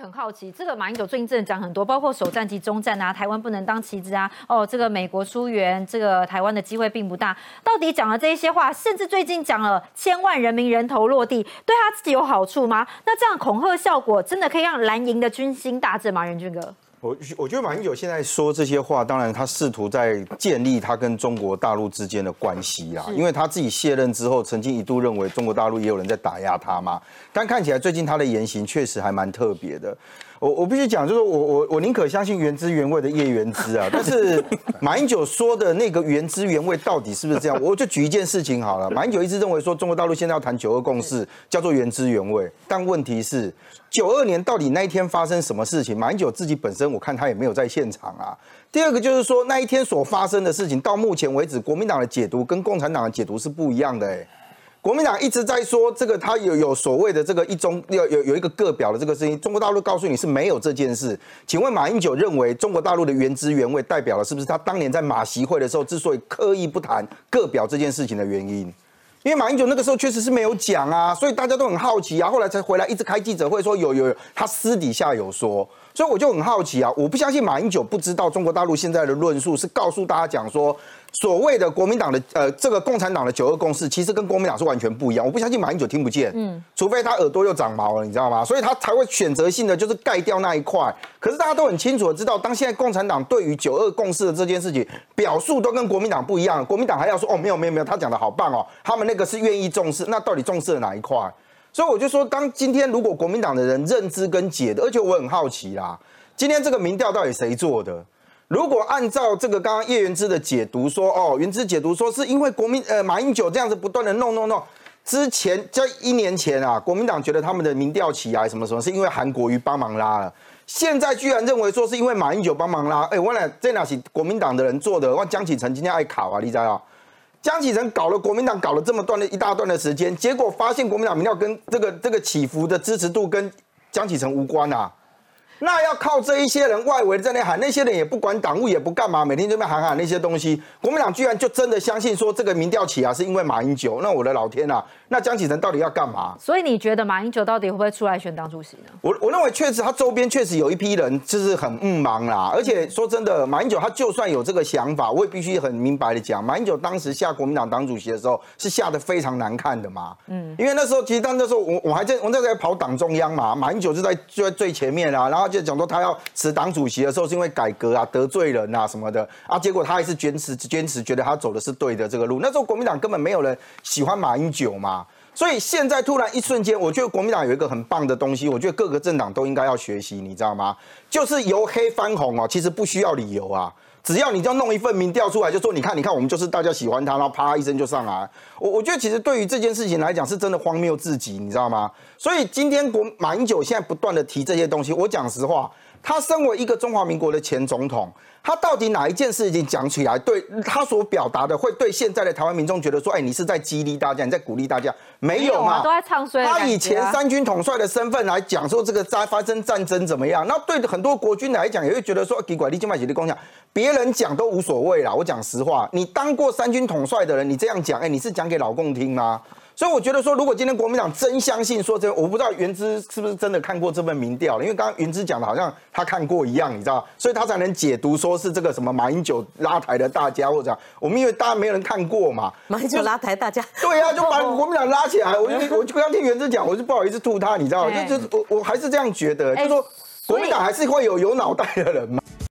很好奇，这个马英九最近真的讲很多，包括首战及中战啊，台湾不能当棋子啊，哦，这个美国疏远，这个台湾的机会并不大。到底讲了这一些话，甚至最近讲了千万人民人头落地，对他自己有好处吗？那这样恐吓效果真的可以让蓝营的军心大振吗？任俊哥？我我觉得马英九现在说这些话，当然他试图在建立他跟中国大陆之间的关系啦，因为他自己卸任之后，曾经一度认为中国大陆也有人在打压他嘛，但看起来最近他的言行确实还蛮特别的。我我必须讲，就是我我我宁可相信原汁原味的叶原汁啊，但是 马英九说的那个原汁原味到底是不是这样？我就举一件事情好了，马英九一直认为说中国大陆现在要谈九二共识，叫做原汁原味，但问题是九二年到底那一天发生什么事情？马英九自己本身我看他也没有在现场啊。第二个就是说那一天所发生的事情，到目前为止国民党的解读跟共产党的解读是不一样的哎。国民党一直在说这个，他有有所谓的这个一中有有有一个个表的这个事情，中国大陆告诉你是没有这件事。请问马英九认为中国大陆的原汁原味代表了是不是他当年在马席会的时候之所以刻意不谈个表这件事情的原因？因为马英九那个时候确实是没有讲啊，所以大家都很好奇啊，后来才回来一直开记者会说有有有，他私底下有说。所以我就很好奇啊，我不相信马英九不知道中国大陆现在的论述是告诉大家讲说，所谓的国民党的呃这个共产党的九二共识，其实跟国民党是完全不一样。我不相信马英九听不见，嗯，除非他耳朵又长毛了，你知道吗？所以他才会选择性的就是盖掉那一块。可是大家都很清楚的知道，当现在共产党对于九二共识的这件事情表述都跟国民党不一样，国民党还要说哦没有没有没有，他讲的好棒哦，他们那个是愿意重视，那到底重视了哪一块？所以我就说，当今天如果国民党的人认知跟解的，而且我很好奇啦。今天这个民调到底谁做的？如果按照这个刚刚叶元之的解读说，哦，元之解读说是因为国民呃马英九这样子不断的弄弄弄，之前在一年前啊，国民党觉得他们的民调起来什么什么，是因为韩国瑜帮忙拉了，现在居然认为说是因为马英九帮忙拉，哎，我来这哪是国民党的人做的？我江启臣今天爱考啊，你知道江启臣搞了国民党搞了这么段的一大段的时间，结果发现国民党民调跟这个这个起伏的支持度跟江启臣无关啊。那要靠这一些人外围在那喊，那些人也不管党务，也不干嘛，每天这边喊喊那些东西。国民党居然就真的相信说这个民调起啊，是因为马英九。那我的老天啊！那江启臣到底要干嘛？所以你觉得马英九到底会不会出来选党主席呢？我我认为确实他周边确实有一批人就是很嗯忙啦。而且说真的，马英九他就算有这个想法，我也必须很明白的讲，马英九当时下国民党党主席的时候是下的非常难看的嘛。嗯，因为那时候其实当那时候我我还在我在在跑党中央嘛，马英九就在就在最前面啊，然后。就讲说他要辞党主席的时候，是因为改革啊得罪人啊什么的啊，结果他还是坚持坚持，觉得他走的是对的这个路。那时候国民党根本没有人喜欢马英九嘛，所以现在突然一瞬间，我觉得国民党有一个很棒的东西，我觉得各个政党都应该要学习，你知道吗？就是由黑翻红哦，其实不需要理由啊。只要你就弄一份民调出来，就说你看，你看，我们就是大家喜欢他，然后啪一声就上来。我我觉得其实对于这件事情来讲，是真的荒谬至极，你知道吗？所以今天国马英九现在不断的提这些东西，我讲实话，他身为一个中华民国的前总统。他到底哪一件事情讲起来，对他所表达的，会对现在的台湾民众觉得说，哎，你是在激励大家，你在鼓励大家？没有嘛，都在唱衰。他以前三军统帅的身份来讲说，这个在发生战争怎么样？那对很多国军来讲，也会觉得说，给管立金麦姐的共享，别人讲都无所谓啦。我讲实话，你当过三军统帅的人，你这样讲，哎，你是讲给老共听吗？所以我觉得说，如果今天国民党真相信说这，我不知道原之是不是真的看过这份民调了，因为刚刚原之讲的好像他看过一样，你知道，所以他才能解读说是这个什么马英九拉台的大家或者我们因为大家没有人看过嘛，马英九拉台大家，对呀，就把国民党拉起来，我就我就刚听原之讲，我就不好意思吐他，你知道，就就我我还是这样觉得，就说国民党还是会有有脑袋的人嘛。